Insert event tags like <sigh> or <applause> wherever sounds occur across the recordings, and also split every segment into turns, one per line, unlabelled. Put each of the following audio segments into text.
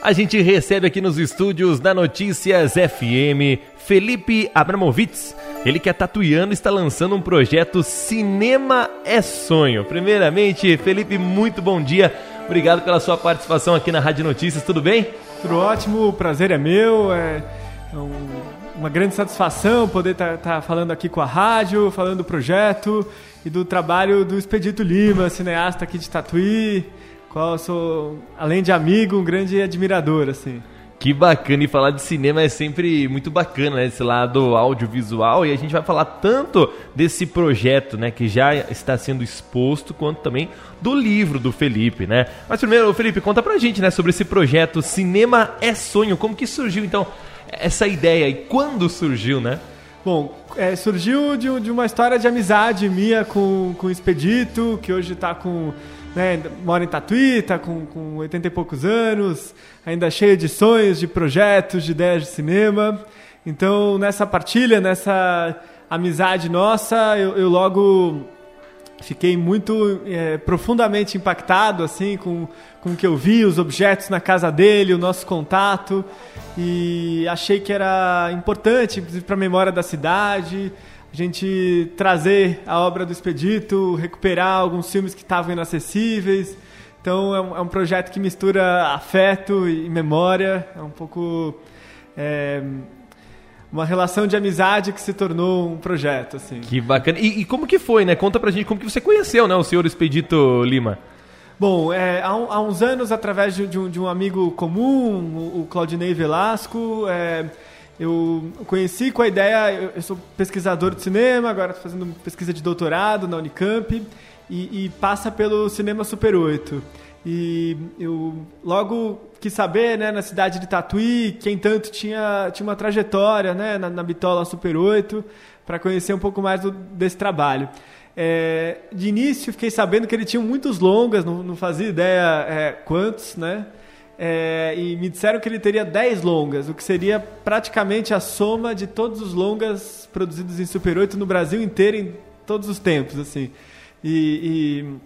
A gente recebe aqui nos estúdios da Notícias FM Felipe Abramovitz. Ele que é tatuiano está lançando um projeto Cinema é Sonho. Primeiramente, Felipe, muito bom dia. Obrigado pela sua participação aqui na Rádio Notícias, tudo bem?
Tudo ótimo, o prazer é meu. É, um, uma grande satisfação poder estar tá, tá falando aqui com a rádio, falando do projeto e do trabalho do Expedito Lima, cineasta aqui de Tatuí qual eu sou, além de amigo, um grande admirador, assim.
Que bacana, e falar de cinema é sempre muito bacana, né? Esse lado audiovisual, e a gente vai falar tanto desse projeto, né? Que já está sendo exposto, quanto também do livro do Felipe, né? Mas primeiro, Felipe, conta pra gente, né? Sobre esse projeto Cinema é Sonho, como que surgiu, então, essa ideia e quando surgiu, né?
Bom, é, surgiu de, de, uma história de amizade minha com, com o Expedito, que hoje está com né, mora em Tatuí, tá com, com 80 e poucos anos, ainda cheio de sonhos, de projetos, de ideias de cinema. Então, nessa partilha, nessa amizade nossa, eu, eu logo fiquei muito é, profundamente impactado assim com, com o que eu vi, os objetos na casa dele, o nosso contato e achei que era importante, para a memória da cidade, a gente trazer a obra do Expedito, recuperar alguns filmes que estavam inacessíveis. Então é um, é um, projeto que mistura afeto e memória, é um pouco é, uma relação de amizade que se tornou um projeto assim.
Que bacana. E, e, como que foi, né? Conta pra gente como que você conheceu, né, o senhor Expedito Lima.
Bom, é, há, há, uns anos, através de, de, um, de um, amigo comum, o, o Claudinei Velasco, é, eu conheci com a ideia, eu sou pesquisador de cinema, agora estou fazendo pesquisa de doutorado na Unicamp e, e, passa pelo Cinema Super 8. E eu logo quis saber, né, na cidade de Tatuí, quem tanto tinha, tinha uma trajetória né, na, na Bitola Super 8, para conhecer um pouco mais do, desse trabalho. É, de início, fiquei sabendo que ele tinha muitos longas, não, não fazia ideia é, quantos, né? É, e me disseram que ele teria 10 longas, o que seria praticamente a soma de todos os longas produzidos em Super 8 no Brasil inteiro em todos os tempos, assim. E, e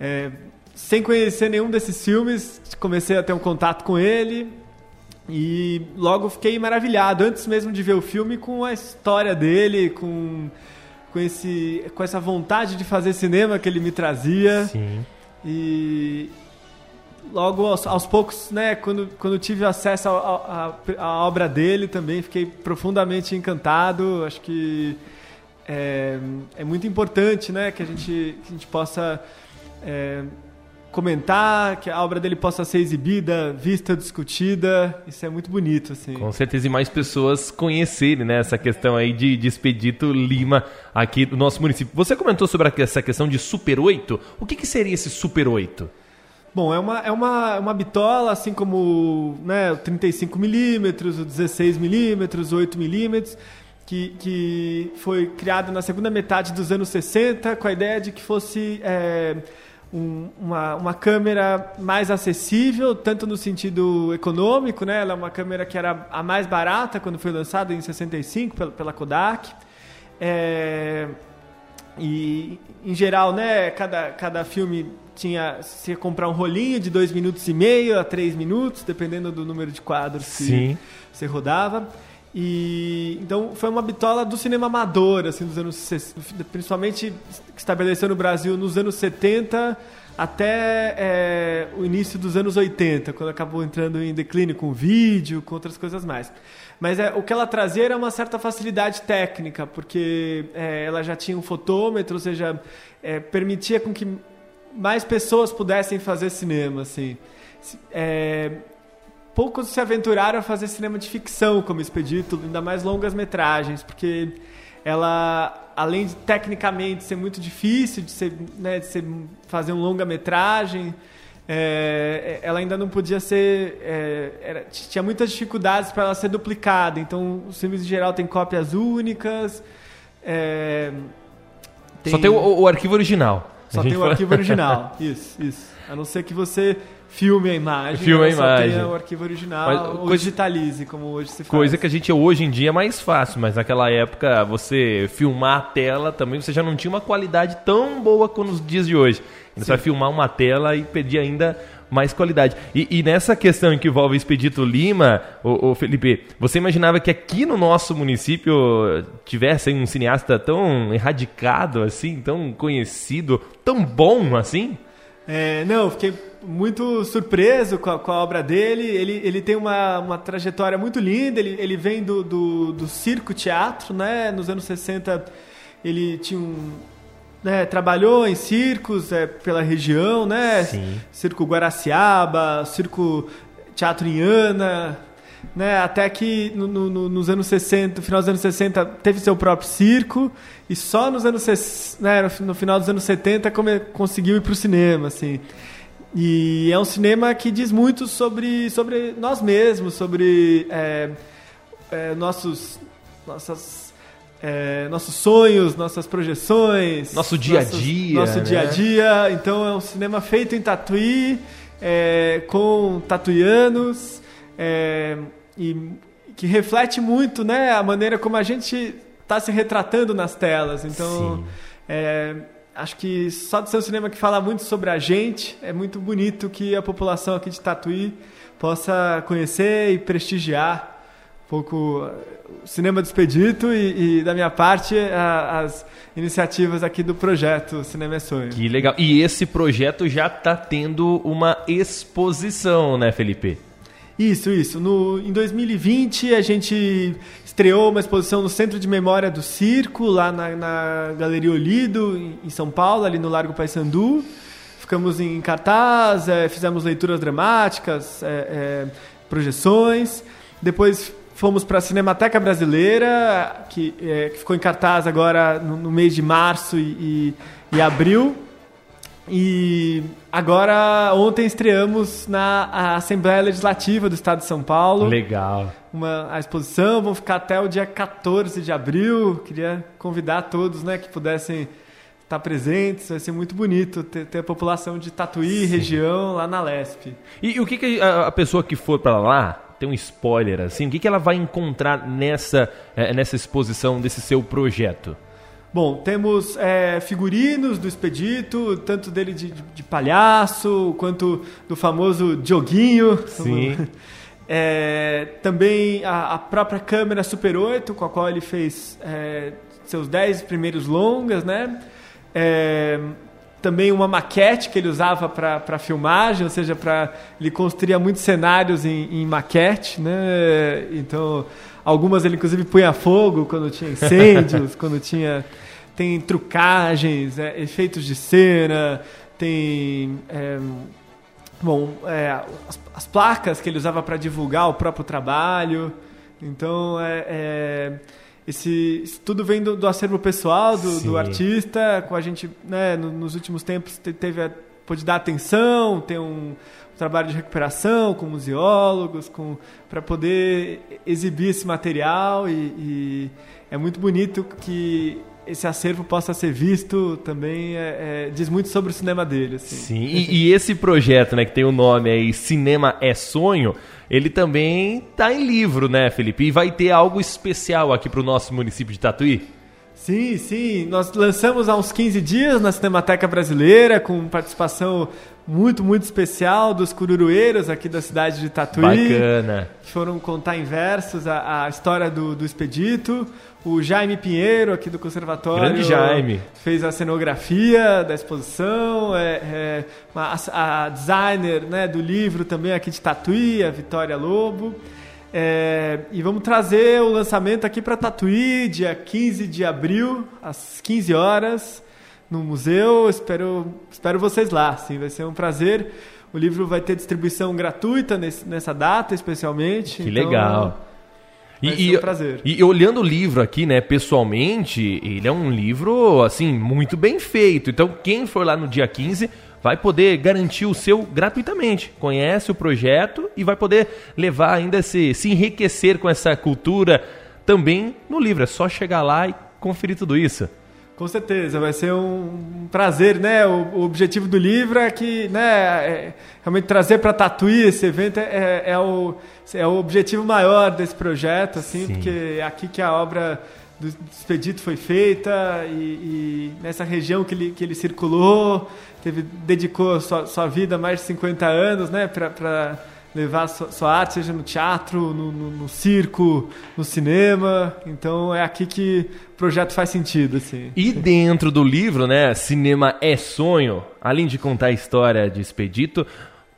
é, sem conhecer nenhum desses filmes, comecei a ter um contato com ele e logo fiquei maravilhado, antes mesmo de ver o filme, com a história dele, com, com, esse, com essa vontade de fazer cinema que ele me trazia.
Sim.
E, logo aos, aos, poucos, né, quando, quando tive acesso à obra dele também, fiquei profundamente encantado. Acho que é, é muito importante né, que, a gente, que a gente possa é, comentar, que a obra dele possa ser exibida, vista, discutida. Isso é muito bonito. Assim.
Com certeza, e mais pessoas conhecerem né, essa questão aí de, de Expedito Lima aqui do nosso município. Você comentou sobre essa questão de Super 8. O que, que seria esse Super 8?
Bom, é uma, é uma, uma bitola, assim como né, o 35mm, o 16mm, o 8mm, que, que foi criado na segunda metade dos anos 60 com a ideia de que fosse é, um, uma, uma câmera mais acessível, tanto no sentido econômico, né? ela é uma câmera que era a mais barata quando foi lançada em 65 pela, pela Kodak. É, e, em geral, né, cada, cada filme tinha se ia comprar um rolinho de dois minutos e meio a três minutos, dependendo do número de quadros
Sim.
que você rodava. E então foi uma bitola do cinema amador, assim, dos anos principalmente que estabeleceu no Brasil nos anos 70 até é, o início dos anos 80, quando acabou entrando em declínio com vídeo, com outras coisas mais. Mas é, o que ela trazia era uma certa facilidade técnica, porque é, ela já tinha um fotômetro, ou seja, permitia com que mais pessoas pudessem fazer cinema, assim. É, poucos se aventuraram a fazer cinema de ficção como Expedito, ainda mais longas metragens, porque ela, além de tecnicamente ser muito difícil de, ser, né, de ser, fazer um longa metragem, é, ela ainda não podia ser. É, era, tinha muitas dificuldades para ela ser duplicada. Então, os filmes em geral têm cópias únicas. É,
tem... Só tem o, o arquivo original.
Só tem o arquivo original. Isso, isso. A não ser que você filme a imagem.
Filme a imagem. Só
tenha o arquivo original mas, ou coisa, digitalize, como hoje se faz.
Coisa que a gente hoje em dia é mais fácil, mas naquela época você filmar a tela também você já não tinha uma qualidade tão boa como nos dias de hoje. Você vai filmar uma tela e pedir ainda mais qualidade. E, e nessa questão em que envolve Expedito Lima, o, o, Felipe, você imaginava que aqui no nosso município tivesse um cineasta tão erradicado assim, tão conhecido, tão bom assim?
É, não, fiquei muito surpreso com a, com a, obra dele. Ele, ele tem uma, uma trajetória muito linda. Ele, ele vem do, do, do circo teatro, né? Nos anos 60 ele tinha um, né, trabalhou em circos é, pela região, né? Sim. Circo Guaraciaba, Circo Teatro Iana, né? Até que no, no, nos anos 60, no final dos anos 60, teve seu próprio circo e só nos anos né, no final dos anos 70 come, conseguiu ir para o cinema, assim. E é um cinema que diz muito sobre, sobre nós mesmos, sobre é, é, nossos, nossas, é, nossos sonhos, nossas projeções.
Nosso dia a dia.
Nosso
né?
dia a dia. Então é um cinema feito em Tatuí, é, com tatuianos, é, e que reflete muito né, a maneira como a gente está se retratando nas telas. Então, é, acho que só de ser um cinema que fala muito sobre a gente, é muito bonito que a população aqui de Tatuí possa conhecer e prestigiar um pouco o cinema do Expedito e, e da minha parte, a, as iniciativas aqui do projeto Cinema é Sonho.
Que legal. E esse projeto já está tendo uma exposição, né, Felipe?
Isso, isso. No, em 2020 a gente estreou uma exposição no Centro de Memória do Circo, lá na, na Galeria Olido, em, São Paulo, ali no Largo Paissandu. Ficamos em cartaz, é, fizemos leituras dramáticas, é, é, projeções. Depois fomos para a Cinemateca Brasileira, que, que, ficou em cartaz agora no, no mês de março e, e, e abril. E agora, ontem estreamos na Assembleia Legislativa do Estado de São Paulo.
Legal.
Uma, a exposição, vão ficar até o dia 14 de abril. Queria convidar todos né, que pudessem estar presentes. Vai ser muito bonito ter, ter a população de Tatuí, Sim. região, lá na Lesp.
E, e o que, que a, a pessoa que for para lá, tem um spoiler assim, o que, que ela vai encontrar nessa, é, nessa exposição desse seu projeto?
Bom, temos é, figurinos do Expedito, tanto dele de, de, de, palhaço, quanto do famoso Dioguinho.
Sim. <laughs>
É, também a, a, própria câmera Super 8, com a qual ele fez é, seus 10 primeiros longas, né? Também uma maquete que ele usava para filmagem, ou seja, para ele construía muitos cenários em, em maquete, né? Então, algumas ele inclusive punha fogo quando tinha incêndios, <laughs> quando tinha tem trucagens, é, efeitos de cena, tem é, bom é, as, as, placas que ele usava para divulgar o próprio trabalho. Então é, é esse isso tudo vem do, do acervo pessoal do, do, artista. Com a gente, né, nos últimos tempos teve a, pôde dar atenção, tem um, um trabalho de recuperação com museólogos, com para poder exibir esse material e, e é muito bonito que esse acervo possa ser visto também é, é, diz muito sobre o cinema dele. Assim.
Sim, e, e, esse projeto, né, que tem o nome aí Cinema é Sonho, ele também está em livro, né, Felipe? E vai ter algo especial aqui para o nosso município de Tatuí?
Sim, sim. Nós lançamos há uns 15 dias na Cinemateca Brasileira, com participação muito, muito especial dos cururueiros aqui da cidade de Tatuí.
Bacana.
Que foram contar em versos a, a história do, do Expedito. O Jaime Pinheiro, aqui do Conservatório.
Grande Jaime.
Fez a cenografia da exposição. É, é a, a, designer né, do livro também aqui de Tatuí, a Vitória Lobo. É, e vamos trazer o lançamento aqui para Tatuí, dia 15 de abril, às 15 horas no museu. Espero, espero vocês lá. Sim, vai ser um prazer. O livro vai ter distribuição gratuita nesse, nessa data, especialmente.
Que então, legal.
E, um prazer.
E, e, olhando o livro aqui, né, pessoalmente, ele é um livro, assim, muito bem feito. Então, quem for lá no dia 15 vai poder garantir o seu gratuitamente. Conhece o projeto e vai poder levar ainda se, se enriquecer com essa cultura também no livro. É só chegar lá e conferir tudo isso.
Com certeza, vai ser um prazer, né? O, o objetivo do livro é que, né, é, realmente trazer para Tatuí esse evento é, é, o, é o objetivo maior desse projeto, assim, Sim. porque é aqui que a obra do Expedito foi feita e, e, nessa região que ele, que ele circulou, teve, dedicou sua, sua vida mais de 50 anos né, para levar sua, sua, arte, seja no teatro, no, no, no, circo, no cinema. Então é aqui que o projeto faz sentido. Assim.
E dentro do livro, né, Cinema é Sonho, além de contar a história de Expedito,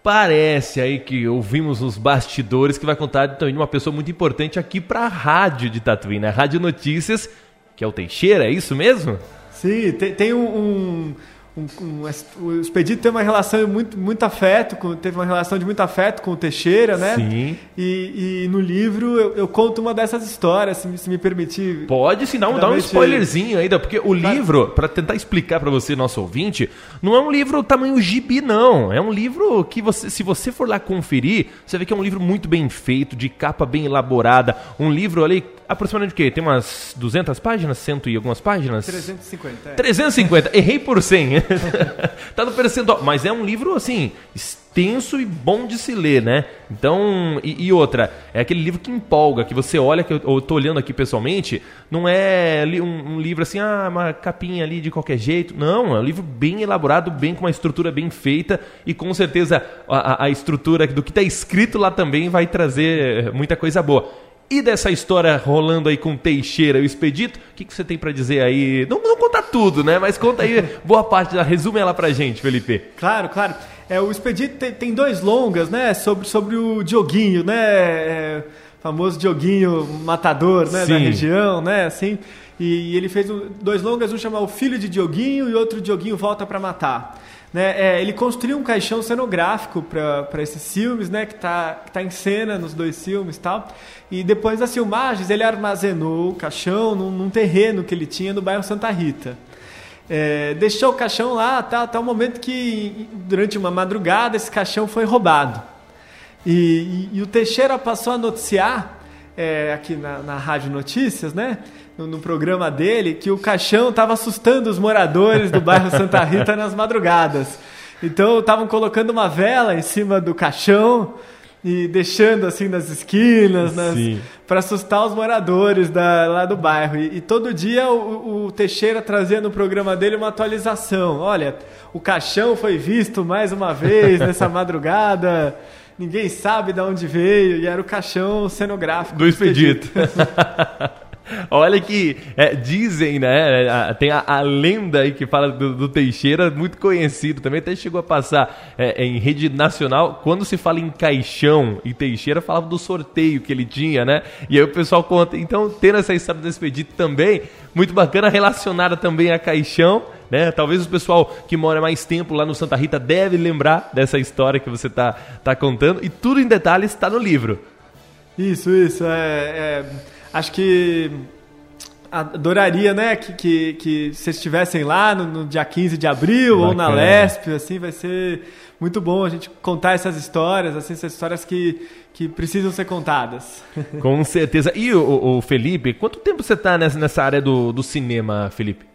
parece aí que ouvimos nos bastidores que vai contar também de uma pessoa muito importante aqui para a rádio de Tatuí, né? Rádio Notícias, que é o Teixeira, é isso mesmo?
Sim, tem, tem um, um um, um, o Expedito tem uma relação muito muito afeto com, teve uma relação de muito afeto com o Teixeira né
sim
e, e no livro eu, eu, conto uma dessas histórias se, se me permitir
pode sim dá um, dá um spoilerzinho ainda porque o livro para tentar explicar para você nosso ouvinte não é um livro tamanho gibi não é um livro que você se você for lá conferir você vê que é um livro muito bem feito de capa bem elaborada um livro ali aproximadamente o quê? Tem umas 200 páginas? Cento e algumas páginas?
350. É.
350. Errei por 100. <laughs> tá no percentual. Mas é um livro, assim, extenso e bom de se ler, né? Então, e, e, outra, é aquele livro que empolga, que você olha, que eu, eu tô olhando aqui pessoalmente, não é um, um, livro assim, ah, uma capinha ali de qualquer jeito. Não, é um livro bem elaborado, bem com uma estrutura bem feita e com certeza a, a estrutura do que está escrito lá também vai trazer muita coisa boa. E dessa história rolando aí com Teixeira e o Expedito, o que, que você tem para dizer aí? Não, não conta tudo, né? Mas conta aí boa parte, da, resume ela pra gente, Felipe.
Claro, claro. É, o Expedito tem, tem dois longas, né? Sobre, sobre o Dioguinho, né? É, famoso Dioguinho matador, né? Sim. Da região, né? Assim. E, e ele fez dois longas, um chama O Filho de Dioguinho e outro Dioguinho Volta para Matar. Né, é, ele construiu um caixão cenográfico para esses filmes, né, que está que tá em cena nos dois filmes e tal. E depois das filmagens, ele armazenou o caixão num, num terreno que ele tinha no bairro Santa Rita. É, deixou o caixão lá tá, até o momento que, durante uma madrugada, esse caixão foi roubado. E, e, e o Teixeira passou a noticiar, é, aqui na, na Rádio Notícias, né? No, no programa dele que o caixão estava assustando os moradores do bairro Santa Rita nas madrugadas. Então estavam colocando uma vela em cima do caixão e deixando assim nas esquinas, para assustar os moradores da, lá do bairro. E, e todo dia o, o, Teixeira trazia no programa dele uma atualização. Olha, o caixão foi visto mais uma vez nessa madrugada. Ninguém sabe de onde veio e era o caixão cenográfico
do expedito. <laughs> Olha que é, dizem, né? Tem a, a, lenda aí que fala do, do, Teixeira, muito conhecido também, até chegou a passar é, em rede nacional. Quando se fala em caixão e Teixeira, falava do sorteio que ele tinha, né? E aí o pessoal conta. Então, tendo essa história do expedito também, muito bacana, relacionada também a caixão. Né? Talvez o pessoal que mora mais tempo lá no Santa Rita deve lembrar dessa história que você está tá contando. E tudo em detalhes está no livro.
Isso, isso. é... é acho que adoraria, né, que, que, que vocês estivessem lá no, no, dia 15 de abril Bacana. ou na Lesp, assim, vai ser muito bom a gente contar essas histórias, assim, essas histórias que, que precisam ser contadas. <laughs>
Com certeza. E o, o Felipe, quanto tempo você está nessa, nessa área do, do cinema, Felipe?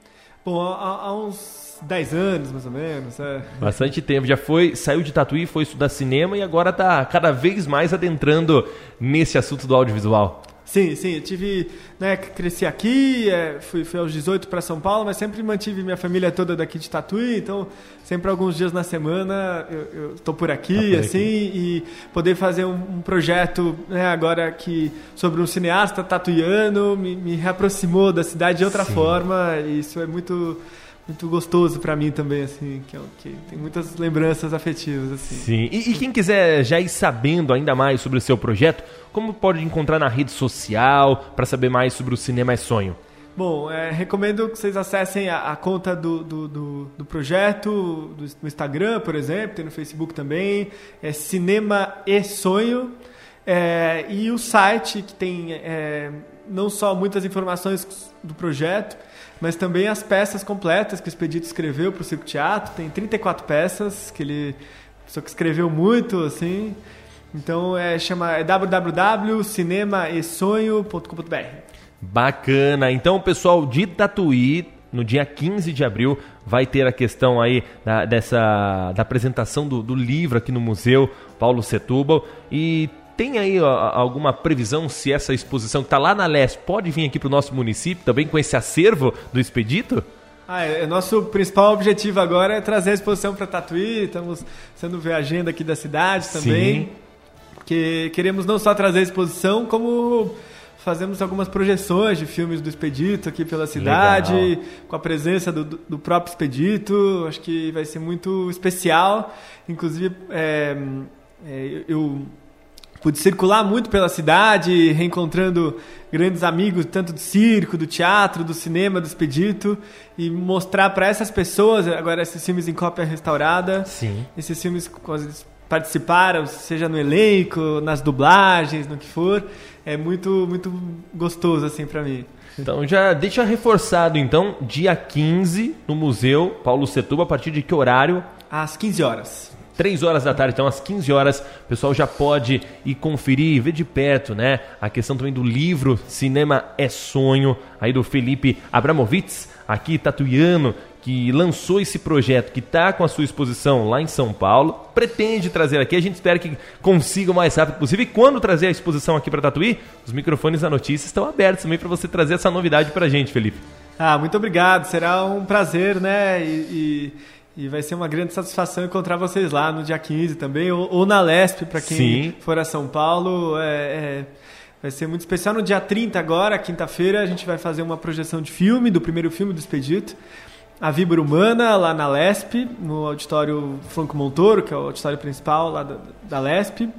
Bom, há, há uns 10 anos, mais ou menos. É.
Bastante tempo. Já foi, saiu de Tatuí, foi estudar cinema e agora está cada vez mais adentrando nesse assunto do audiovisual.
Sim, sim, eu tive, né, cresci aqui, é, fui, fui aos 18 para São Paulo, mas sempre mantive minha família toda daqui de Tatuí, então sempre alguns dias na semana eu estou por aqui, tá por assim, aqui. e poder fazer um, um, projeto, né, agora que sobre um cineasta tatuiano me, me reaproximou da cidade de outra sim. forma, e isso é muito muito gostoso para mim também, assim, que, é, que, tem muitas lembranças afetivas, assim.
Sim, e, e, quem quiser já ir sabendo ainda mais sobre o seu projeto, como pode encontrar na rede social para saber mais sobre o Cinema é Sonho?
Bom, é, recomendo que vocês acessem a, a conta do, do, do, do projeto do, no Instagram, por exemplo, tem no Facebook também, é Cinema e Sonho, é, e o site que tem é, não só muitas informações do projeto, mas também as peças completas que o Expedito escreveu para o Circo Teatro. Tem 34 peças que ele só que escreveu muito, assim. Então é chama é www.cinemaesonho.com.br.
Bacana. Então, pessoal de Tatuí, no dia 15 de abril, vai ter a questão aí da, dessa da apresentação do, do livro aqui no museu Paulo Setúbal e tem aí ó, alguma previsão se essa exposição que está lá na Leste pode vir aqui para o nosso município também com esse acervo do Expedito?
Ah, é, nosso principal objetivo agora é trazer a exposição para Tatuí, estamos sendo ver a agenda aqui da cidade também. Sim. Porque queremos não só trazer a exposição, como fazemos algumas projeções de filmes do Expedito aqui pela cidade, Legal. com a presença do, do, próprio Expedito. Acho que vai ser muito especial. Inclusive, é, é, eu pude circular muito pela cidade, reencontrando grandes amigos, tanto do circo, do teatro, do cinema, do expedito, e mostrar para essas pessoas, agora esses filmes em cópia restaurada,
Sim.
esses filmes quando eles participaram, seja no elenco, nas dublagens, no que for, é muito muito gostoso assim para mim.
Então já deixa reforçado então, dia 15 no Museu Paulo Setuba, a partir de que horário?
Às 15 horas.
3 horas da tarde, então às 15 horas, o pessoal já pode ir conferir, ver de perto, né? A questão também do livro Cinema é Sonho, aí do Felipe Abramovitz, aqui tatuiano, que lançou esse projeto, que está com a sua exposição lá em São Paulo, pretende trazer aqui. A gente espera que consiga o mais rápido possível. E quando trazer a exposição aqui para Tatuí, os microfones da notícia estão abertos também para você trazer essa novidade para a gente, Felipe.
Ah, muito obrigado. Será um prazer, né? e... e e vai ser uma grande satisfação encontrar vocês lá no dia 15 também, ou, ou na Lesp, para quem Sim. for a São Paulo. É, é, vai ser muito especial. No dia 30, agora, quinta-feira, a gente vai fazer uma projeção de filme, do primeiro filme do Expedito. A Vibra Humana, lá na Lesp, no auditório Franco Montoro, que é o auditório principal lá da, da Lesp,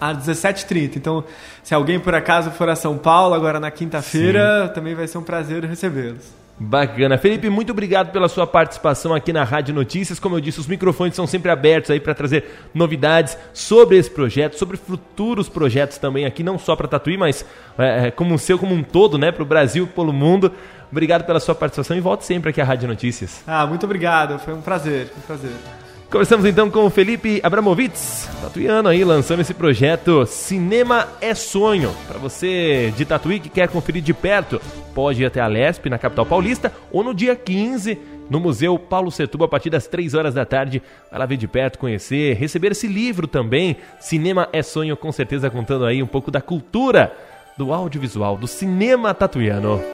às 17h30. Então, se alguém por acaso for a São Paulo, agora na quinta-feira, também vai ser um prazer recebê-los.
Bacana. Felipe, muito obrigado pela sua participação aqui na Rádio Notícias. Como eu disse, os microfones são sempre abertos aí para trazer novidades sobre esse projeto, sobre futuros projetos também aqui, não só para Tatuí, mas é, é, como o seu como um todo, né, para o Brasil, pelo mundo. Obrigado pela sua participação e volte sempre aqui à Rádio Notícias.
Ah, muito obrigado. Foi um prazer, um prazer.
Conversamos então com o Felipe Abramovitz, tatuiano aí, lançando esse projeto Cinema é Sonho. Para você de Tatuí que quer conferir de perto, pode ir até a Lesp, na capital paulista, ou no dia 15, no Museu Paulo Setuba, a partir das 3 horas da tarde. Vai lá ver de perto, conhecer, receber esse livro também. Cinema é Sonho, com certeza contando aí um pouco da cultura do audiovisual, do cinema tatuiano.